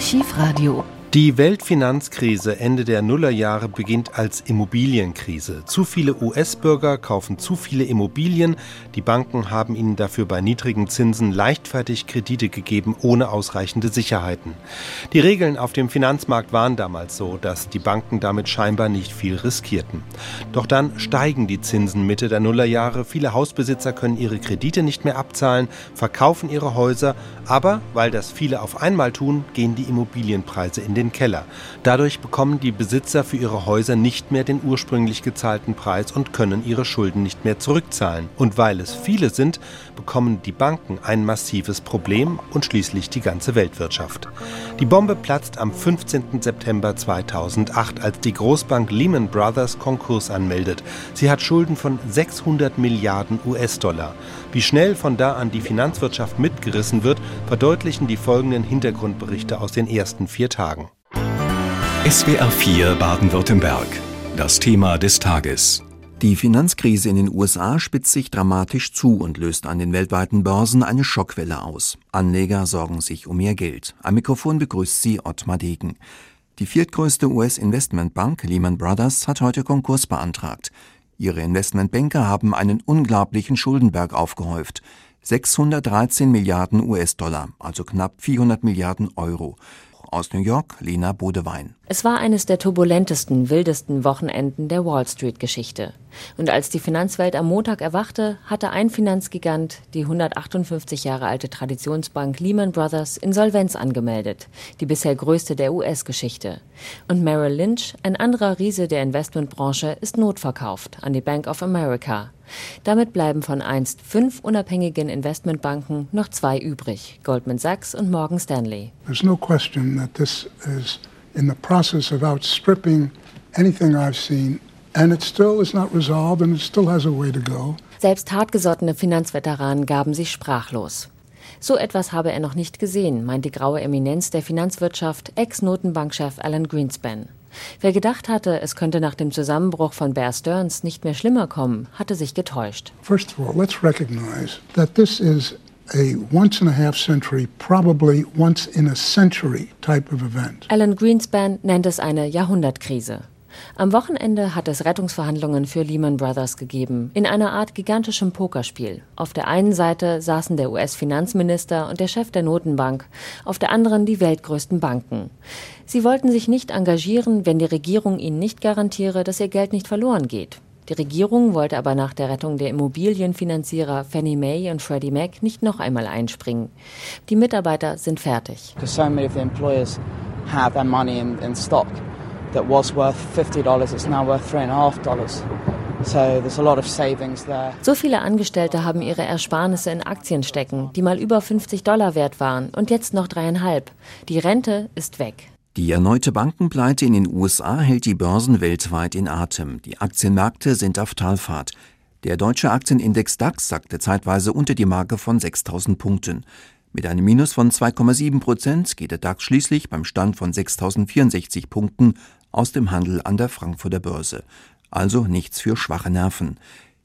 Archivradio die Weltfinanzkrise Ende der Nullerjahre beginnt als Immobilienkrise. Zu viele US-Bürger kaufen zu viele Immobilien. Die Banken haben ihnen dafür bei niedrigen Zinsen leichtfertig Kredite gegeben, ohne ausreichende Sicherheiten. Die Regeln auf dem Finanzmarkt waren damals so, dass die Banken damit scheinbar nicht viel riskierten. Doch dann steigen die Zinsen Mitte der Nullerjahre. Viele Hausbesitzer können ihre Kredite nicht mehr abzahlen, verkaufen ihre Häuser. Aber weil das viele auf einmal tun, gehen die Immobilienpreise in den den Keller. Dadurch bekommen die Besitzer für ihre Häuser nicht mehr den ursprünglich gezahlten Preis und können ihre Schulden nicht mehr zurückzahlen. Und weil es viele sind, bekommen die Banken ein massives Problem und schließlich die ganze Weltwirtschaft. Die Bombe platzt am 15. September 2008, als die Großbank Lehman Brothers Konkurs anmeldet. Sie hat Schulden von 600 Milliarden US-Dollar. Wie schnell von da an die Finanzwirtschaft mitgerissen wird, verdeutlichen die folgenden Hintergrundberichte aus den ersten vier Tagen. SWR 4 Baden-Württemberg. Das Thema des Tages. Die Finanzkrise in den USA spitzt sich dramatisch zu und löst an den weltweiten Börsen eine Schockwelle aus. Anleger sorgen sich um mehr Geld. Am Mikrofon begrüßt sie Ottmar Degen. Die viertgrößte US-Investmentbank Lehman Brothers hat heute Konkurs beantragt. Ihre Investmentbanker haben einen unglaublichen Schuldenberg aufgehäuft. 613 Milliarden US-Dollar, also knapp 400 Milliarden Euro. Aus New York, Lena Bodewein. Es war eines der turbulentesten, wildesten Wochenenden der Wall Street-Geschichte. Und als die Finanzwelt am Montag erwachte, hatte ein Finanzgigant, die 158 Jahre alte Traditionsbank Lehman Brothers, Insolvenz angemeldet, die bisher größte der US-Geschichte. Und Merrill Lynch, ein anderer Riese der Investmentbranche, ist notverkauft an die Bank of America. Damit bleiben von einst fünf unabhängigen Investmentbanken noch zwei übrig, Goldman Sachs und Morgan Stanley. There's no question that this is in the process of outstripping anything I've seen and it still is not resolved and it still has a way to go. Selbst hartgesottene Finanzveteranen gaben sich sprachlos. So etwas habe er noch nicht gesehen, meint die graue Eminenz der Finanzwirtschaft, Ex-Notenbankchef Alan Greenspan. Wer gedacht hatte, es könnte nach dem Zusammenbruch von Bear Stearns nicht mehr schlimmer kommen, hatte sich getäuscht. First of all, let's recognize that this is a once and a half century, probably once in a century type of event. Alan Greenspan nennt es eine Jahrhundertkrise. Am Wochenende hat es Rettungsverhandlungen für Lehman Brothers gegeben, in einer Art gigantischem Pokerspiel. Auf der einen Seite saßen der US-Finanzminister und der Chef der Notenbank, auf der anderen die weltgrößten Banken. Sie wollten sich nicht engagieren, wenn die Regierung ihnen nicht garantiere, dass ihr Geld nicht verloren geht. Die Regierung wollte aber nach der Rettung der Immobilienfinanzierer Fannie Mae und Freddie Mac nicht noch einmal einspringen. Die Mitarbeiter sind fertig. That was worth $50, it's now worth $3.5. So there's a lot of savings there. So viele Angestellte haben ihre Ersparnisse in Aktien stecken, die mal über 50 Dollar wert waren und jetzt noch dreieinhalb. Die Rente ist weg. Die erneute Bankenpleite in den USA hält die Börsen weltweit in Atem. Die Aktienmärkte sind auf Talfahrt. Der deutsche Aktienindex DAX sackte zeitweise unter die Marke von 6000 Punkten. Mit einem Minus von 2,7 Prozent geht der DAX schließlich beim Stand von 6064 Punkten aus dem Handel an der Frankfurter Börse. Also nichts für schwache Nerven.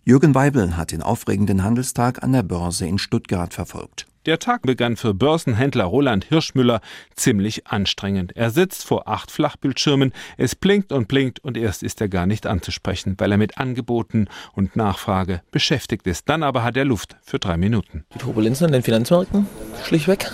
Jürgen Weibel hat den aufregenden Handelstag an der Börse in Stuttgart verfolgt. Der Tag begann für Börsenhändler Roland Hirschmüller ziemlich anstrengend. Er sitzt vor acht Flachbildschirmen, es blinkt und blinkt und erst ist er gar nicht anzusprechen, weil er mit Angeboten und Nachfrage beschäftigt ist. Dann aber hat er Luft für drei Minuten. Die Turbulenzen an den Finanzmärkten, schlichtweg.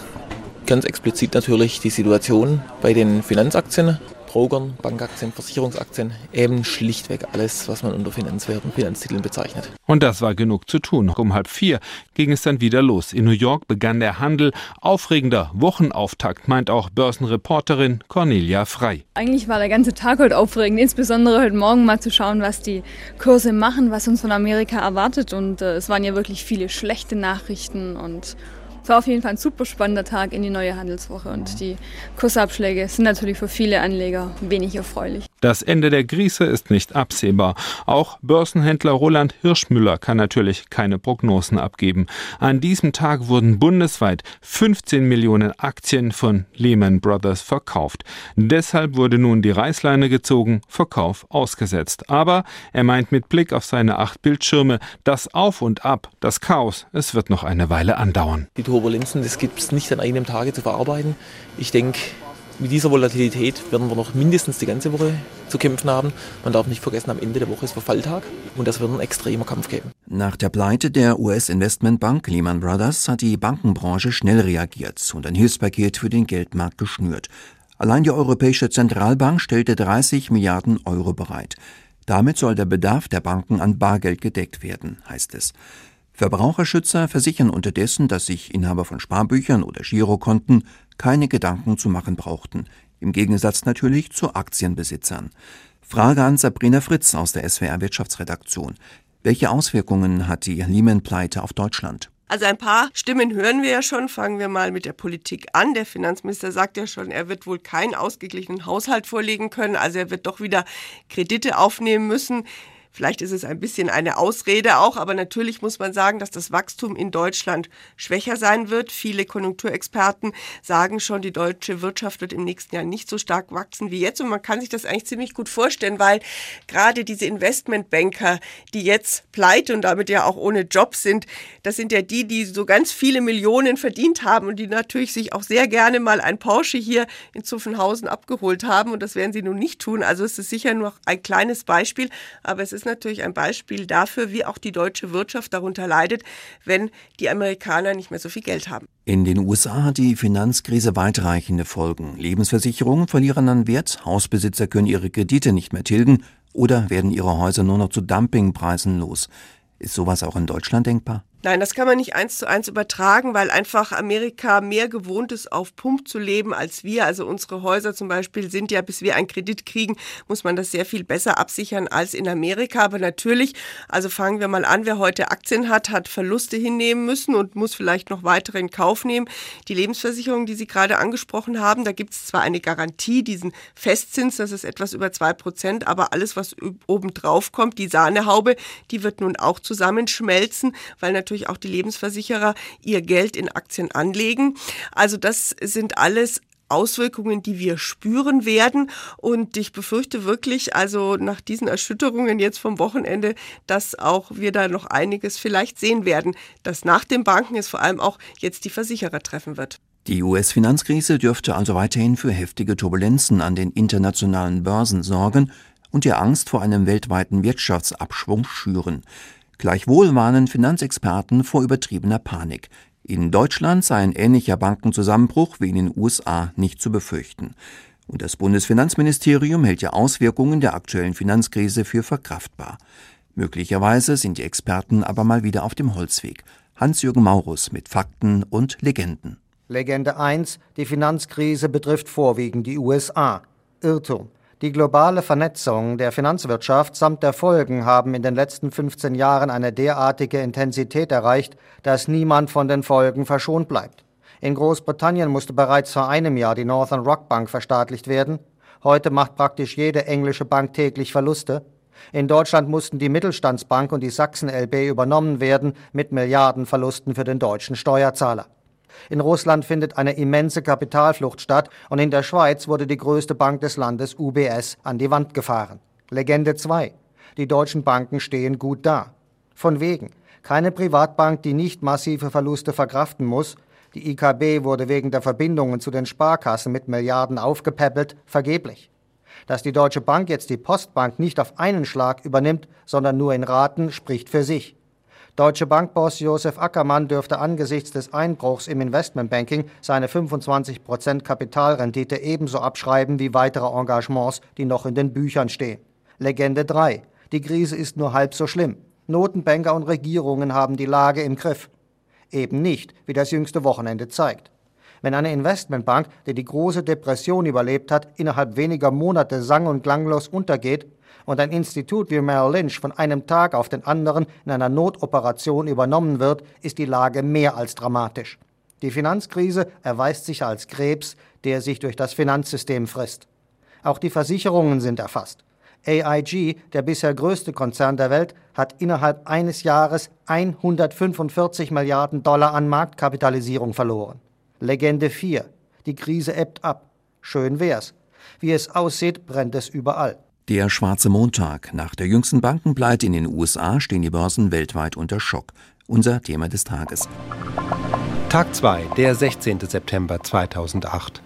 Ganz explizit natürlich die Situation bei den Finanzaktien. Brokern, Bankaktien, Versicherungsaktien, eben schlichtweg alles, was man unter Finanzwerten, Finanztiteln bezeichnet. Und das war genug zu tun. Um halb vier ging es dann wieder los. In New York begann der Handel. Aufregender Wochenauftakt, meint auch Börsenreporterin Cornelia Frei. Eigentlich war der ganze Tag heute aufregend, insbesondere heute Morgen mal zu schauen, was die Kurse machen, was uns von Amerika erwartet. Und äh, es waren ja wirklich viele schlechte Nachrichten und es war auf jeden Fall ein super spannender Tag in die neue Handelswoche und die Kursabschläge sind natürlich für viele Anleger wenig erfreulich. Das Ende der Krise ist nicht absehbar. Auch Börsenhändler Roland Hirschmüller kann natürlich keine Prognosen abgeben. An diesem Tag wurden bundesweit 15 Millionen Aktien von Lehman Brothers verkauft. Deshalb wurde nun die Reißleine gezogen, Verkauf ausgesetzt. Aber er meint mit Blick auf seine acht Bildschirme, das Auf und Ab, das Chaos, es wird noch eine Weile andauern. Die Turbulenzen, das gibt es nicht an einem Tage zu verarbeiten. Ich denke, Mit dieser Volatilität werden wir noch mindestens die ganze Woche zu kämpfen haben. Man darf nicht vergessen, am Ende der Woche ist Verfalltag und das wird ein extremer Kampf geben. Nach der Pleite der US-Investmentbank Lehman Brothers hat die Bankenbranche schnell reagiert und ein Hilfspaket für den Geldmarkt geschnürt. Allein die Europäische Zentralbank stellte 30 Milliarden Euro bereit. Damit soll der Bedarf der Banken an Bargeld gedeckt werden, heißt es. Verbraucherschützer versichern unterdessen, dass sich Inhaber von Sparbüchern oder Girokonten keine Gedanken zu machen brauchten, im Gegensatz natürlich zu Aktienbesitzern. Frage an Sabrina Fritz aus der SWR Wirtschaftsredaktion. Welche Auswirkungen hat die Lehman-Pleite auf Deutschland? Also ein paar Stimmen hören wir ja schon. Fangen wir mal mit der Politik an. Der Finanzminister sagt ja schon, er wird wohl keinen ausgeglichenen Haushalt vorlegen können. Also er wird doch wieder Kredite aufnehmen müssen. Vielleicht ist es ein bisschen eine Ausrede auch, aber natürlich muss man sagen, dass das Wachstum in Deutschland schwächer sein wird. Viele Konjunkturexperten sagen schon, die deutsche Wirtschaft wird im nächsten Jahr nicht so stark wachsen wie jetzt. Und man kann sich das eigentlich ziemlich gut vorstellen, weil gerade diese Investmentbanker, die jetzt pleite und damit ja auch ohne Job sind, das sind ja die, die so ganz viele Millionen verdient haben und die natürlich sich auch sehr gerne mal ein Porsche hier in Zuffenhausen abgeholt haben. Und das werden sie nun nicht tun. Also es ist sicher nur ein kleines Beispiel, aber es ist ist natürlich ein Beispiel dafür, wie auch die deutsche Wirtschaft darunter leidet, wenn die Amerikaner nicht mehr so viel Geld haben. In den USA hat die Finanzkrise weitreichende Folgen. Lebensversicherungen verlieren an Wert, Hausbesitzer können ihre Kredite nicht mehr tilgen oder werden ihre Häuser nur noch zu Dumpingpreisen los. Ist sowas auch in Deutschland denkbar? Nein, das kann man nicht eins zu eins übertragen, weil einfach Amerika mehr gewohnt ist, auf Pump zu leben als wir. Also unsere Häuser zum Beispiel sind ja, bis wir einen Kredit kriegen, muss man das sehr viel besser absichern als in Amerika. Aber natürlich, also fangen wir mal an, wer heute Aktien hat, hat Verluste hinnehmen müssen und muss vielleicht noch weitere in Kauf nehmen. Die Lebensversicherung, die Sie gerade angesprochen haben, da gibt es zwar eine Garantie, diesen Festzins, das ist etwas über zwei Prozent, aber alles, was oben drauf kommt, die Sahnehaube, die wird nun auch zusammenschmelzen, weil natürlich natürlich auch die Lebensversicherer ihr Geld in Aktien anlegen. Also das sind alles Auswirkungen, die wir spüren werden. Und ich befürchte wirklich, also nach diesen Erschütterungen jetzt vom Wochenende, dass auch wir da noch einiges vielleicht sehen werden, dass nach den Banken es vor allem auch jetzt die Versicherer treffen wird. Die US-Finanzkrise dürfte also weiterhin für heftige Turbulenzen an den internationalen Börsen sorgen und die Angst vor einem weltweiten Wirtschaftsabschwung schüren. Gleichwohl warnen Finanzexperten vor übertriebener Panik. In Deutschland sei ein ähnlicher Bankenzusammenbruch wie in den USA nicht zu befürchten. Und das Bundesfinanzministerium hält die Auswirkungen der aktuellen Finanzkrise für verkraftbar. Möglicherweise sind die Experten aber mal wieder auf dem Holzweg. Hans-Jürgen Maurus mit Fakten und Legenden. Legende 1. Die Finanzkrise betrifft vorwiegend die USA. Irrtum. Die globale Vernetzung der Finanzwirtschaft samt der Folgen haben in den letzten 15 Jahren eine derartige Intensität erreicht, dass niemand von den Folgen verschont bleibt. In Großbritannien musste bereits vor einem Jahr die Northern Rock Bank verstaatlicht werden. Heute macht praktisch jede englische Bank täglich Verluste. In Deutschland mussten die Mittelstandsbank und die Sachsen LB übernommen werden mit Milliardenverlusten für den deutschen Steuerzahler. In Russland findet eine immense Kapitalflucht statt und in der Schweiz wurde die größte Bank des Landes UBS an die Wand gefahren. Legende 2. Die deutschen Banken stehen gut da. Von wegen. Keine Privatbank, die nicht massive Verluste verkraften muss. Die IKB wurde wegen der Verbindungen zu den Sparkassen mit Milliarden aufgepäppelt, vergeblich. Dass die Deutsche Bank jetzt die Postbank nicht auf einen Schlag übernimmt, sondern nur in Raten, spricht für sich. Deutsche Bankboss Josef Ackermann dürfte angesichts des Einbruchs im Investmentbanking seine 25% Kapitalrendite ebenso abschreiben wie weitere Engagements, die noch in den Büchern stehen. Legende 3. Die Krise ist nur halb so schlimm. Notenbanker und Regierungen haben die Lage im Griff. Eben nicht, wie das jüngste Wochenende zeigt. Wenn eine Investmentbank, die die große Depression überlebt hat, innerhalb weniger Monate sang- und klanglos untergeht, und ein Institut wie Merrill Lynch von einem Tag auf den anderen in einer Notoperation übernommen wird, ist die Lage mehr als dramatisch. Die Finanzkrise erweist sich als Krebs, der sich durch das Finanzsystem frisst. Auch die Versicherungen sind erfasst. AIG, der bisher größte Konzern der Welt, hat innerhalb eines Jahres 145 Milliarden Dollar an Marktkapitalisierung verloren. Legende 4. Die Krise ebbt ab. Schön wär's. Wie es aussieht, brennt es überall. Der schwarze Montag. Nach der jüngsten Bankenpleite in den USA stehen die Börsen weltweit unter Schock. Unser Thema des Tages. Tag 2, der 16. September 2008.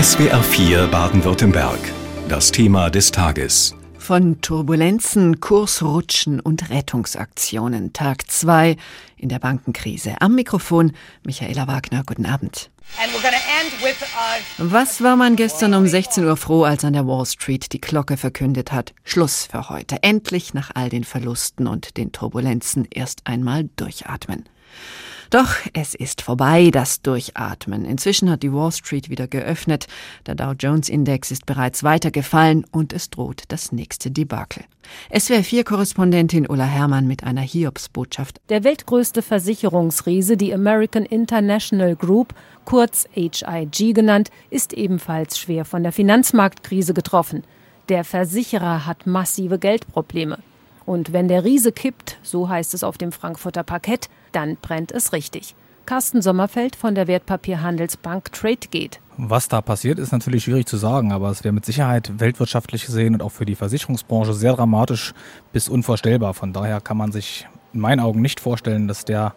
SWR 4 Baden-Württemberg. Das Thema des Tages. Von Turbulenzen, Kursrutschen und Rettungsaktionen. Tag 2 in der Bankenkrise. Am Mikrofon Michaela Wagner. Guten Abend. Was war man gestern um 16 Uhr froh, als an der Wall Street die Glocke verkündet hat? Schluss für heute. Endlich nach all den Verlusten und den Turbulenzen erst einmal durchatmen. Doch es ist vorbei, das Durchatmen. Inzwischen hat die Wall Street wieder geöffnet. Der Dow Jones Index ist bereits weitergefallen und es droht das nächste Debakel. SWR4-Korrespondentin Ulla Herrmann mit einer Hiobsbotschaft. Der weltgrößte Versicherungsriese, die American International Group, kurz HIG genannt, ist ebenfalls schwer von der Finanzmarktkrise getroffen. Der Versicherer hat massive Geldprobleme. Und wenn der Riese kippt, so heißt es auf dem Frankfurter Parkett, dann brennt es richtig. Carsten Sommerfeld von der Wertpapierhandelsbank TradeGate. Was da passiert, ist natürlich schwierig zu sagen, aber es wäre mit Sicherheit weltwirtschaftlich gesehen und auch für die Versicherungsbranche sehr dramatisch bis unvorstellbar. Von daher kann man sich in meinen Augen nicht vorstellen, dass der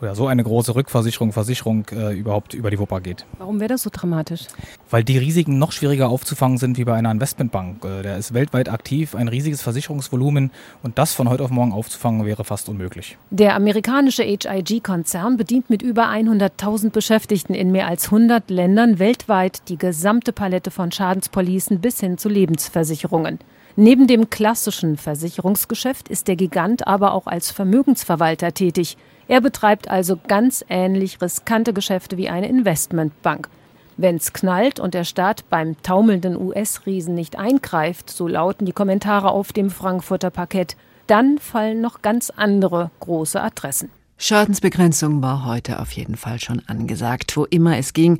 oder so eine große Rückversicherung, Versicherung äh, überhaupt über die Wupper geht. Warum wäre das so dramatisch? Weil die Risiken noch schwieriger aufzufangen sind wie bei einer Investmentbank. Äh, der ist weltweit aktiv, ein riesiges Versicherungsvolumen und das von heute auf morgen aufzufangen wäre fast unmöglich. Der amerikanische HIG-Konzern bedient mit über 100.000 Beschäftigten in mehr als 100 Ländern weltweit die gesamte Palette von Schadenspolicen bis hin zu Lebensversicherungen. Neben dem klassischen Versicherungsgeschäft ist der Gigant aber auch als Vermögensverwalter tätig. Er betreibt also ganz ähnlich riskante Geschäfte wie eine Investmentbank. Wenn's knallt und der Staat beim taumelnden US-Riesen nicht eingreift, so lauten die Kommentare auf dem Frankfurter Parkett, dann fallen noch ganz andere große Adressen. Schadensbegrenzung war heute auf jeden Fall schon angesagt, wo immer es ging.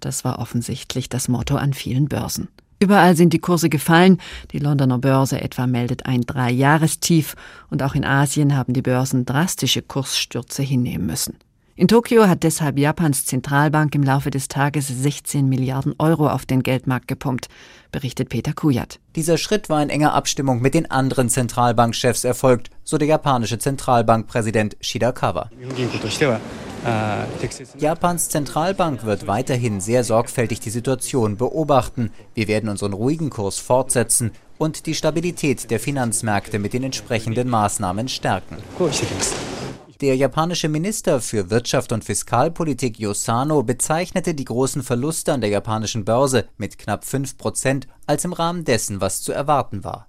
Das war offensichtlich das Motto an vielen Börsen. Überall sind die Kurse gefallen. Die Londoner Börse etwa meldet ein Dreijahrestief und auch in Asien haben die Börsen drastische Kursstürze hinnehmen müssen. In Tokio hat deshalb Japans Zentralbank im Laufe des Tages 16 Milliarden Euro auf den Geldmarkt gepumpt, berichtet Peter Kujat. Dieser Schritt war in enger Abstimmung mit den anderen Zentralbankchefs erfolgt, so der japanische Zentralbankpräsident Shidakawa. Japans Zentralbank wird weiterhin sehr sorgfältig die Situation beobachten. Wir werden unseren ruhigen Kurs fortsetzen und die Stabilität der Finanzmärkte mit den entsprechenden Maßnahmen stärken. Der japanische Minister für Wirtschaft und Fiskalpolitik Yosano bezeichnete die großen Verluste an der japanischen Börse mit knapp 5 Prozent als im Rahmen dessen, was zu erwarten war.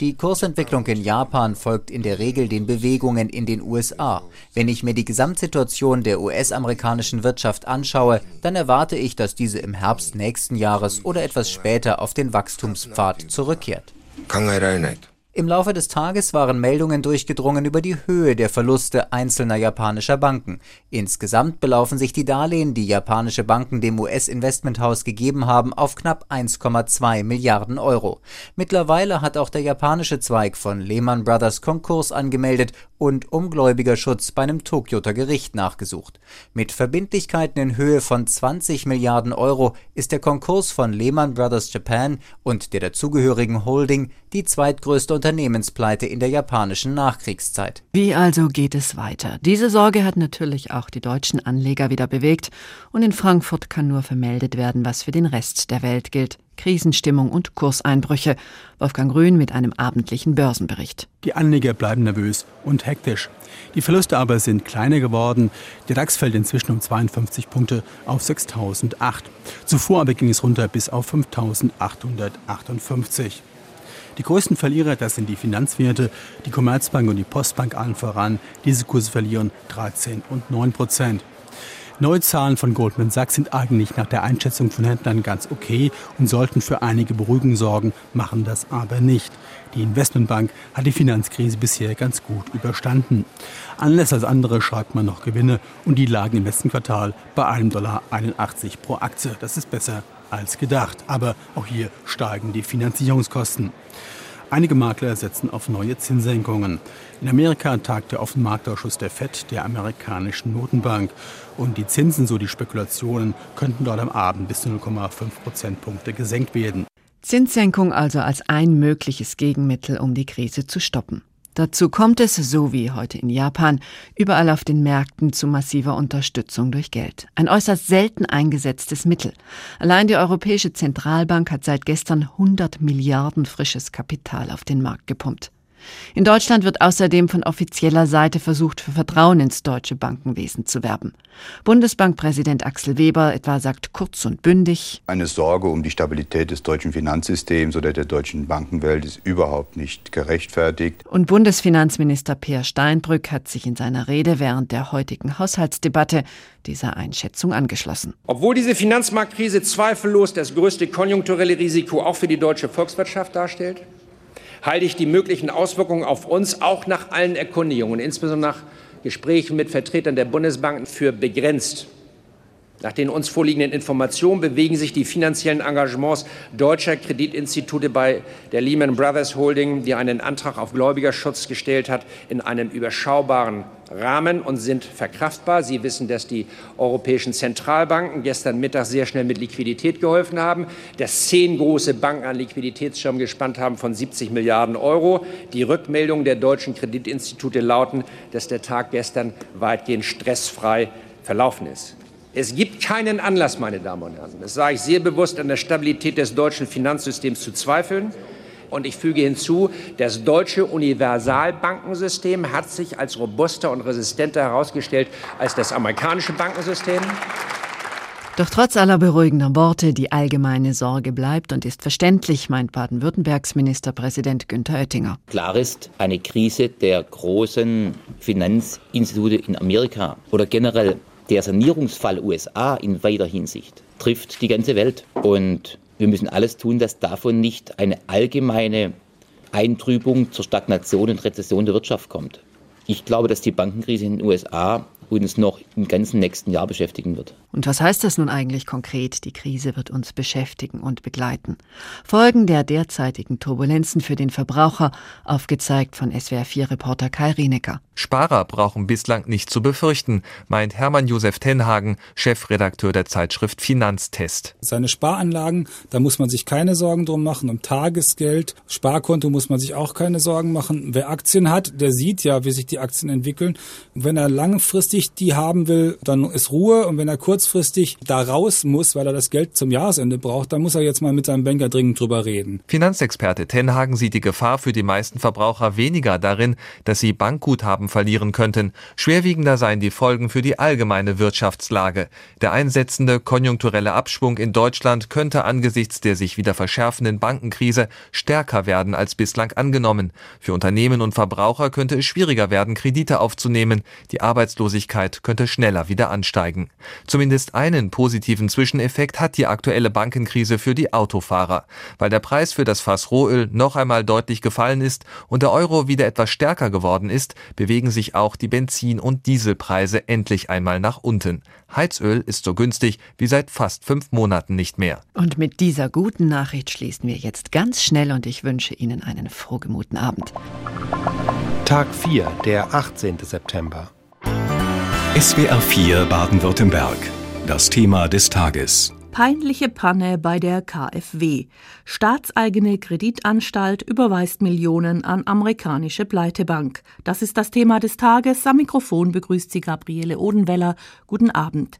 Die Kursentwicklung in Japan folgt in der Regel den Bewegungen in den USA. Wenn ich mir die Gesamtsituation der US-amerikanischen Wirtschaft anschaue, dann erwarte ich, dass diese im Herbst nächsten Jahres oder etwas später auf den Wachstumspfad zurückkehrt. Im Laufe des Tages waren Meldungen durchgedrungen über die Höhe der Verluste einzelner japanischer Banken. Insgesamt belaufen sich die Darlehen, die japanische Banken dem US-Investmenthaus gegeben haben, auf knapp 1,2 Milliarden Euro. Mittlerweile hat auch der japanische Zweig von Lehman Brothers Konkurs angemeldet und um Gläubigerschutz bei einem Tokioter Gericht nachgesucht. Mit Verbindlichkeiten in Höhe von 20 Milliarden Euro ist der Konkurs von Lehman Brothers Japan und der dazugehörigen Holding die zweitgrößte Unternehmenspleite in der japanischen Nachkriegszeit. Wie also geht es weiter? Diese Sorge hat natürlich auch die deutschen Anleger wieder bewegt und in Frankfurt kann nur vermeldet werden, was für den Rest der Welt gilt. Krisenstimmung und Kurseinbrüche. Wolfgang Grün mit einem abendlichen Börsenbericht. Die Anleger bleiben nervös und hektisch. Die Verluste aber sind kleiner geworden. Der DAX fällt inzwischen um 52 Punkte auf 6008. Zuvor aber ging es runter bis auf 5858. Die größten Verlierer, das sind die Finanzwerte, die Commerzbank und die Postbank allen voran. Diese Kurse verlieren 13 und 9 Prozent. Neue Zahlen von Goldman Sachs sind eigentlich nach der Einschätzung von Händlern ganz okay und sollten für einige Beruhigung sorgen, machen das aber nicht. Die Investmentbank hat die Finanzkrise bisher ganz gut überstanden. Anders als andere schreibt man noch Gewinne und die lagen im letzten Quartal bei 1,81 Dollar pro Aktie. Das ist besser als gedacht. Aber auch hier steigen die Finanzierungskosten. Einige Makler setzen auf neue Zinssenkungen. In Amerika tagt der Offenmarktausschuss der FED, der amerikanischen Notenbank. Und die Zinsen, so die Spekulationen, könnten dort am Abend bis zu 0,5 Prozentpunkte gesenkt werden. Zinssenkung also als ein mögliches Gegenmittel, um die Krise zu stoppen. Dazu kommt es, so wie heute in Japan, überall auf den Märkten zu massiver Unterstützung durch Geld. Ein äußerst selten eingesetztes Mittel. Allein die Europäische Zentralbank hat seit gestern 100 Milliarden frisches Kapital auf den Markt gepumpt. In Deutschland wird außerdem von offizieller Seite versucht, für Vertrauen ins deutsche Bankenwesen zu werben. Bundesbankpräsident Axel Weber etwa sagt kurz und bündig, eine Sorge um die Stabilität des deutschen Finanzsystems oder der deutschen Bankenwelt ist überhaupt nicht gerechtfertigt. Und Bundesfinanzminister Peer Steinbrück hat sich in seiner Rede während der heutigen Haushaltsdebatte dieser Einschätzung angeschlossen. Obwohl diese Finanzmarktkrise zweifellos das größte konjunkturelle Risiko auch für die deutsche Volkswirtschaft darstellt, halte ich die möglichen Auswirkungen auf uns auch nach allen Erkundigungen, insbesondere nach Gesprächen mit Vertretern der Bundesbank, für begrenzt. Nach den uns vorliegenden Informationen bewegen sich die finanziellen Engagements deutscher Kreditinstitute bei der Lehman Brothers Holding, die einen Antrag auf Gläubigerschutz gestellt hat, in einem überschaubaren Rahmen und sind verkraftbar. Sie wissen, dass die europäischen Zentralbanken gestern Mittag sehr schnell mit Liquidität geholfen haben, dass zehn große Banken an Liquiditätsschirm gespannt haben von 70 Milliarden Euro. Die Rückmeldungen der deutschen Kreditinstitute lauten, dass der Tag gestern weitgehend stressfrei verlaufen ist. Es gibt keinen Anlass, meine Damen und Herren, das sage ich sehr bewusst, an der Stabilität des deutschen Finanzsystems zu zweifeln. Und ich füge hinzu, das deutsche Universalbankensystem hat sich als robuster und resistenter herausgestellt als das amerikanische Bankensystem. Doch trotz aller beruhigender Worte, die allgemeine Sorge bleibt und ist verständlich, meint Baden-Württembergs Ministerpräsident Günther Oettinger. Klar ist, eine Krise der großen Finanzinstitute in Amerika oder generell der Sanierungsfall USA in weiter Hinsicht trifft die ganze Welt. Und wir müssen alles tun, dass davon nicht eine allgemeine Eintrübung zur Stagnation und Rezession der Wirtschaft kommt. Ich glaube, dass die Bankenkrise in den USA uns noch im ganzen nächsten Jahr beschäftigen wird. Und was heißt das nun eigentlich konkret? Die Krise wird uns beschäftigen und begleiten. Folgen der derzeitigen Turbulenzen für den Verbraucher, aufgezeigt von SWR4-Reporter Kai Rienecker. Sparer brauchen bislang nicht zu befürchten, meint Hermann Josef Tenhagen, Chefredakteur der Zeitschrift Finanztest. Seine Sparanlagen, da muss man sich keine Sorgen drum machen. Um Tagesgeld, Sparkonto muss man sich auch keine Sorgen machen. Wer Aktien hat, der sieht ja, wie sich die Aktien entwickeln. wenn er langfristig die haben will, dann ist Ruhe. Und wenn er kurzfristig da raus muss, weil er das Geld zum Jahresende braucht, dann muss er jetzt mal mit seinem Banker dringend drüber reden. Finanzexperte Tenhagen sieht die Gefahr für die meisten Verbraucher weniger darin, dass sie Bankguthaben verlieren könnten. Schwerwiegender seien die Folgen für die allgemeine Wirtschaftslage. Der einsetzende konjunkturelle Abschwung in Deutschland könnte angesichts der sich wieder verschärfenden Bankenkrise stärker werden als bislang angenommen. Für Unternehmen und Verbraucher könnte es schwieriger werden, Kredite aufzunehmen. Die Arbeitslosigkeit könnte schneller wieder ansteigen. Zumindest einen positiven Zwischeneffekt hat die aktuelle Bankenkrise für die Autofahrer. Weil der Preis für das Fass Rohöl noch einmal deutlich gefallen ist und der Euro wieder etwas stärker geworden ist, bewegen sich auch die Benzin- und Dieselpreise endlich einmal nach unten. Heizöl ist so günstig wie seit fast fünf Monaten nicht mehr. Und mit dieser guten Nachricht schließen wir jetzt ganz schnell und ich wünsche Ihnen einen frohgemuten Abend. Tag 4, der 18. September. SWR 4 Baden-Württemberg. Das Thema des Tages. Peinliche Panne bei der KfW. Staatseigene Kreditanstalt überweist Millionen an amerikanische Pleitebank. Das ist das Thema des Tages. Am Mikrofon begrüßt sie Gabriele Odenweller. Guten Abend.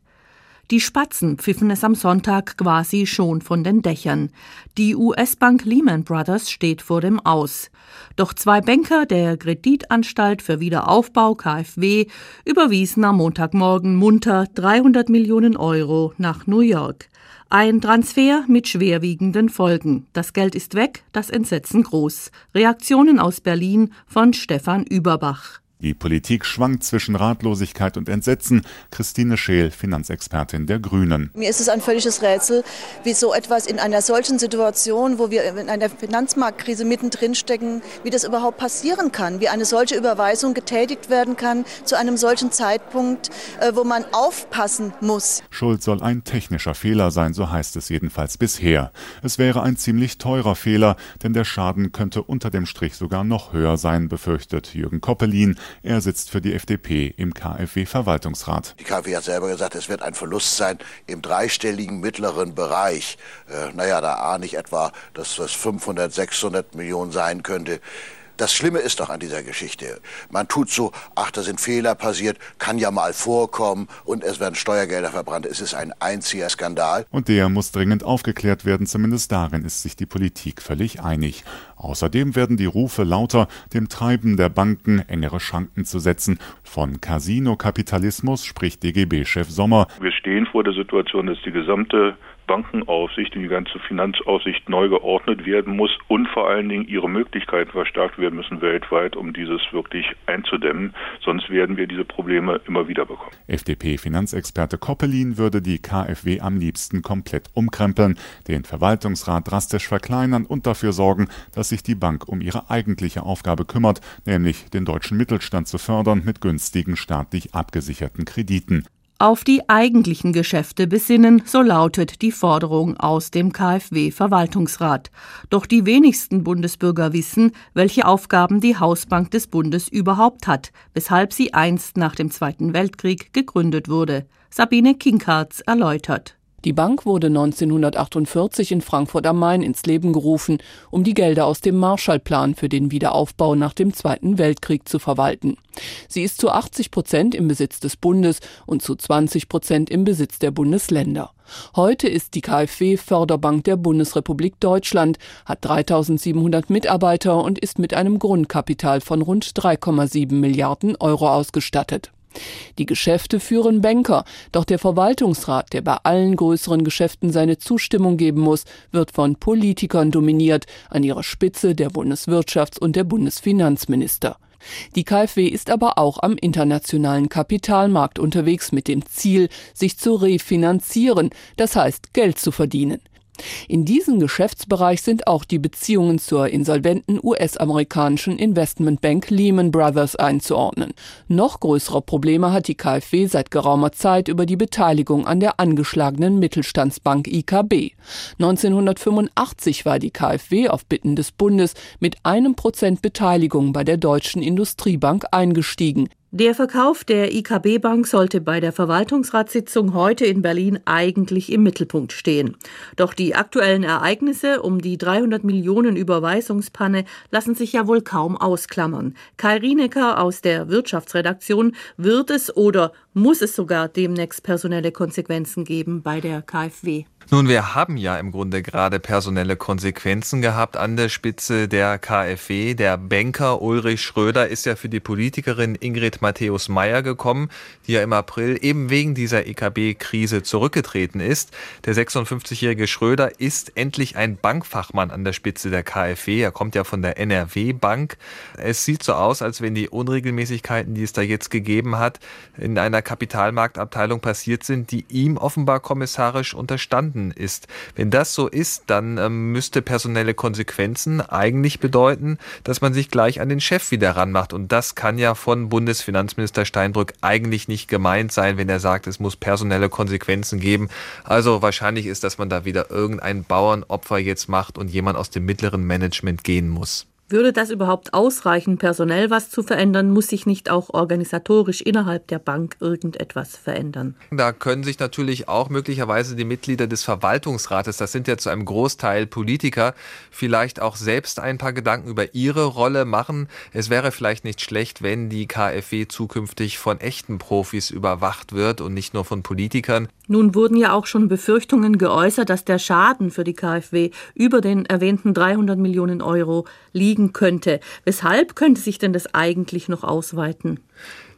Die Spatzen pfiffen es am Sonntag quasi schon von den Dächern. Die US-Bank Lehman Brothers steht vor dem Aus. Doch zwei Banker der Kreditanstalt für Wiederaufbau KfW überwiesen am Montagmorgen munter 300 Millionen Euro nach New York. Ein Transfer mit schwerwiegenden Folgen. Das Geld ist weg, das Entsetzen groß. Reaktionen aus Berlin von Stefan Überbach. Die Politik schwankt zwischen Ratlosigkeit und Entsetzen. Christine Scheel, Finanzexpertin der Grünen. Mir ist es ein völliges Rätsel, wie so etwas in einer solchen Situation, wo wir in einer Finanzmarktkrise mittendrin stecken, wie das überhaupt passieren kann, wie eine solche Überweisung getätigt werden kann zu einem solchen Zeitpunkt, äh, wo man aufpassen muss. Schuld soll ein technischer Fehler sein, so heißt es jedenfalls bisher. Es wäre ein ziemlich teurer Fehler, denn der Schaden könnte unter dem Strich sogar noch höher sein, befürchtet Jürgen Koppelin. Er sitzt für die FDP im KfW-Verwaltungsrat. Die KfW hat selber gesagt, es wird ein Verlust sein im dreistelligen mittleren Bereich. Äh, naja, da ahne ich etwa, dass das 500, 600 Millionen sein könnte. Das Schlimme ist doch an dieser Geschichte, man tut so, ach, da sind Fehler passiert, kann ja mal vorkommen und es werden Steuergelder verbrannt. Es ist ein einziger Skandal. Und der muss dringend aufgeklärt werden, zumindest darin ist sich die Politik völlig einig. Außerdem werden die Rufe lauter, dem Treiben der Banken engere Schranken zu setzen. Von Casino-Kapitalismus spricht DGB-Chef Sommer. Wir stehen vor der Situation, dass die gesamte Bankenaufsicht, die ganze Finanzaufsicht neu geordnet werden muss und vor allen Dingen ihre Möglichkeiten verstärkt werden müssen weltweit, um dieses wirklich einzudämmen. Sonst werden wir diese Probleme immer wieder bekommen. FDP-Finanzexperte Koppelin würde die KfW am liebsten komplett umkrempeln, den Verwaltungsrat drastisch verkleinern und dafür sorgen, dass sich die Bank um ihre eigentliche Aufgabe kümmert, nämlich den deutschen Mittelstand zu fördern mit günstigen staatlich abgesicherten Krediten auf die eigentlichen Geschäfte besinnen, so lautet die Forderung aus dem KfW Verwaltungsrat. Doch die wenigsten Bundesbürger wissen, welche Aufgaben die Hausbank des Bundes überhaupt hat, weshalb sie einst nach dem Zweiten Weltkrieg gegründet wurde. Sabine Kinkhardt erläutert. Die Bank wurde 1948 in Frankfurt am Main ins Leben gerufen, um die Gelder aus dem Marshallplan für den Wiederaufbau nach dem Zweiten Weltkrieg zu verwalten. Sie ist zu 80 Prozent im Besitz des Bundes und zu 20 Prozent im Besitz der Bundesländer. Heute ist die KfW Förderbank der Bundesrepublik Deutschland, hat 3700 Mitarbeiter und ist mit einem Grundkapital von rund 3,7 Milliarden Euro ausgestattet. Die Geschäfte führen Banker, doch der Verwaltungsrat, der bei allen größeren Geschäften seine Zustimmung geben muss, wird von Politikern dominiert, an ihrer Spitze der Bundeswirtschafts- und der Bundesfinanzminister. Die KfW ist aber auch am internationalen Kapitalmarkt unterwegs mit dem Ziel, sich zu refinanzieren, das heißt Geld zu verdienen. In diesen Geschäftsbereich sind auch die Beziehungen zur insolventen US-amerikanischen Investmentbank Lehman Brothers einzuordnen. Noch größere Probleme hat die KfW seit geraumer Zeit über die Beteiligung an der angeschlagenen Mittelstandsbank IKB. 1985 war die KfW auf Bitten des Bundes mit einem Prozent Beteiligung bei der Deutschen Industriebank eingestiegen. Der Verkauf der IKB Bank sollte bei der Verwaltungsratssitzung heute in Berlin eigentlich im Mittelpunkt stehen. Doch die aktuellen Ereignisse um die 300 Millionen Überweisungspanne lassen sich ja wohl kaum ausklammern. Kai Rienecker aus der Wirtschaftsredaktion wird es oder muss es sogar demnächst personelle Konsequenzen geben bei der KfW. Nun, wir haben ja im Grunde gerade personelle Konsequenzen gehabt an der Spitze der KfW. Der Banker Ulrich Schröder ist ja für die Politikerin Ingrid Matthäus Meyer gekommen, die ja im April eben wegen dieser EKB-Krise zurückgetreten ist. Der 56-jährige Schröder ist endlich ein Bankfachmann an der Spitze der KfW. Er kommt ja von der NRW Bank. Es sieht so aus, als wenn die Unregelmäßigkeiten, die es da jetzt gegeben hat, in einer Kapitalmarktabteilung passiert sind, die ihm offenbar kommissarisch unterstanden vorhanden ist. Wenn das so ist, dann ähm, müsste personelle Konsequenzen eigentlich bedeuten, dass man sich gleich an den Chef wieder ranmacht. Und das kann ja von Bundesfinanzminister Steinbrück eigentlich nicht gemeint sein, wenn er sagt, es muss personelle Konsequenzen geben. Also wahrscheinlich ist, dass man da wieder irgendein Bauernopfer jetzt macht und jemand aus dem mittleren Management gehen muss. Würde das überhaupt ausreichen, personell was zu verändern? Muss sich nicht auch organisatorisch innerhalb der Bank irgendetwas verändern? Da können sich natürlich auch möglicherweise die Mitglieder des Verwaltungsrates, das sind ja zu einem Großteil Politiker, vielleicht auch selbst ein paar Gedanken über ihre Rolle machen. Es wäre vielleicht nicht schlecht, wenn die KfW zukünftig von echten Profis überwacht wird und nicht nur von Politikern. Nun wurden ja auch schon Befürchtungen geäußert, dass der Schaden für die KfW über den erwähnten 300 Millionen Euro liegen könnte. Weshalb könnte sich denn das eigentlich noch ausweiten?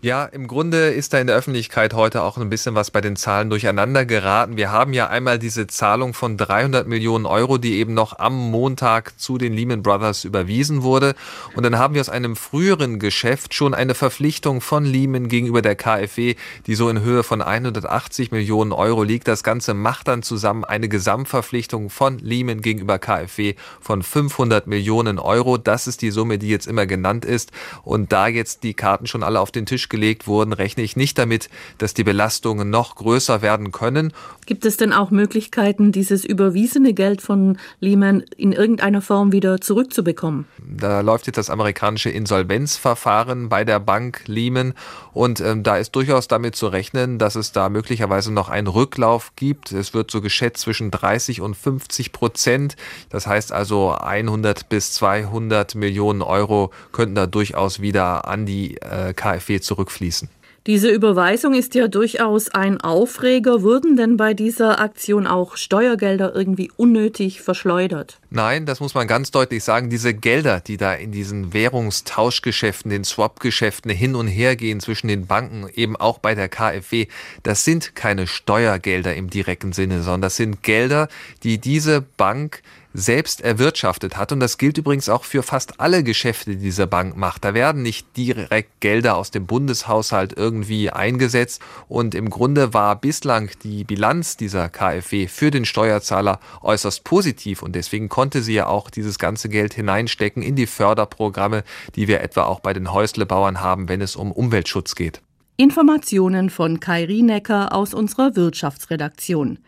Ja, im Grunde ist da in der Öffentlichkeit heute auch ein bisschen was bei den Zahlen durcheinander geraten. Wir haben ja einmal diese Zahlung von 300 Millionen Euro, die eben noch am Montag zu den Lehman Brothers überwiesen wurde. Und dann haben wir aus einem früheren Geschäft schon eine Verpflichtung von Lehman gegenüber der KfW, die so in Höhe von 180 Millionen Euro liegt. Das Ganze macht dann zusammen eine Gesamtverpflichtung von Lehman gegenüber KfW von 500 Millionen Euro. Das ist die Summe, die jetzt immer genannt ist. Und da jetzt die Karten schon alle auf den Tisch Tisch gelegt wurden, rechne ich nicht damit, dass die Belastungen noch größer werden können. Gibt es denn auch Möglichkeiten, dieses überwiesene Geld von Lehman in irgendeiner Form wieder zurückzubekommen? Da läuft jetzt das amerikanische Insolvenzverfahren bei der Bank Lehman und ähm, da ist durchaus damit zu rechnen, dass es da möglicherweise noch einen Rücklauf gibt. Es wird so geschätzt zwischen 30 und 50 Prozent. Das heißt also 100 bis 200 Millionen Euro könnten da durchaus wieder an die äh, KfW zurückfließen. Diese Überweisung ist ja durchaus ein Aufreger. Wurden denn bei dieser Aktion auch Steuergelder irgendwie unnötig verschleudert? Nein, das muss man ganz deutlich sagen. Diese Gelder, die da in diesen Währungstauschgeschäften, den Swap-Geschäften hin und her gehen zwischen den Banken, eben auch bei der KfW, das sind keine Steuergelder im direkten Sinne, sondern das sind Gelder, die diese Bank selbst erwirtschaftet hat. Und das gilt übrigens auch für fast alle Geschäfte, die diese Bank macht. Da werden nicht direkt Gelder aus dem Bundeshaushalt irgendwie eingesetzt. Und im Grunde war bislang die Bilanz dieser KfW für den Steuerzahler äußerst positiv. Und deswegen konnte sie ja auch dieses ganze Geld hineinstecken in die Förderprogramme, die wir etwa auch bei den Häuslebauern haben, wenn es um Umweltschutz geht. Informationen von Kai Rienecker aus unserer Wirtschaftsredaktion.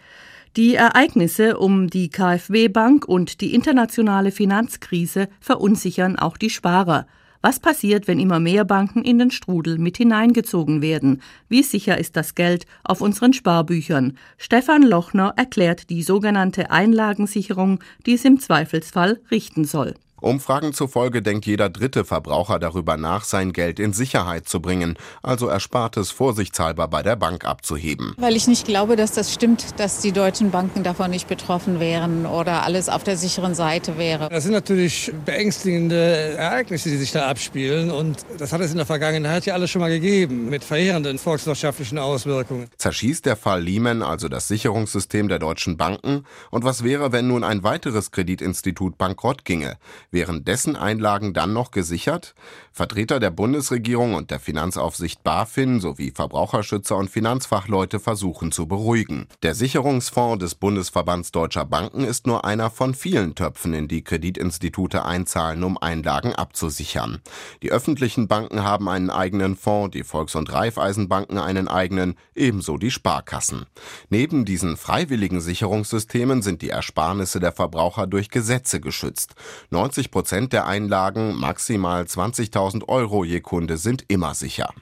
Die Ereignisse um die KfW Bank und die internationale Finanzkrise verunsichern auch die Sparer. Was passiert, wenn immer mehr Banken in den Strudel mit hineingezogen werden? Wie sicher ist das Geld auf unseren Sparbüchern? Stefan Lochner erklärt die sogenannte Einlagensicherung, die es im Zweifelsfall richten soll. Umfragen zufolge denkt jeder dritte Verbraucher darüber nach, sein Geld in Sicherheit zu bringen, also Erspartes vorsichtshalber bei der Bank abzuheben. Weil ich nicht glaube, dass das stimmt, dass die deutschen Banken davon nicht betroffen wären oder alles auf der sicheren Seite wäre. Das sind natürlich beängstigende Ereignisse, die sich da abspielen und das hat es in der Vergangenheit ja alles schon mal gegeben mit verheerenden volkswirtschaftlichen Auswirkungen. Zerschießt der Fall Lehman also das Sicherungssystem der deutschen Banken? Und was wäre, wenn nun ein weiteres Kreditinstitut bankrott ginge? Wären dessen Einlagen dann noch gesichert? Vertreter der Bundesregierung und der Finanzaufsicht BaFin sowie Verbraucherschützer und Finanzfachleute versuchen zu beruhigen. Der Sicherungsfonds des Bundesverbands Deutscher Banken ist nur einer von vielen Töpfen, in die Kreditinstitute einzahlen, um Einlagen abzusichern. Die öffentlichen Banken haben einen eigenen Fonds, die Volks- und Raiffeisenbanken einen eigenen, ebenso die Sparkassen. Neben diesen freiwilligen Sicherungssystemen sind die Ersparnisse der Verbraucher durch Gesetze geschützt. 90 Prozent der Einlagen, maximal 20.000 Euro je Kunde, sind immer sicher.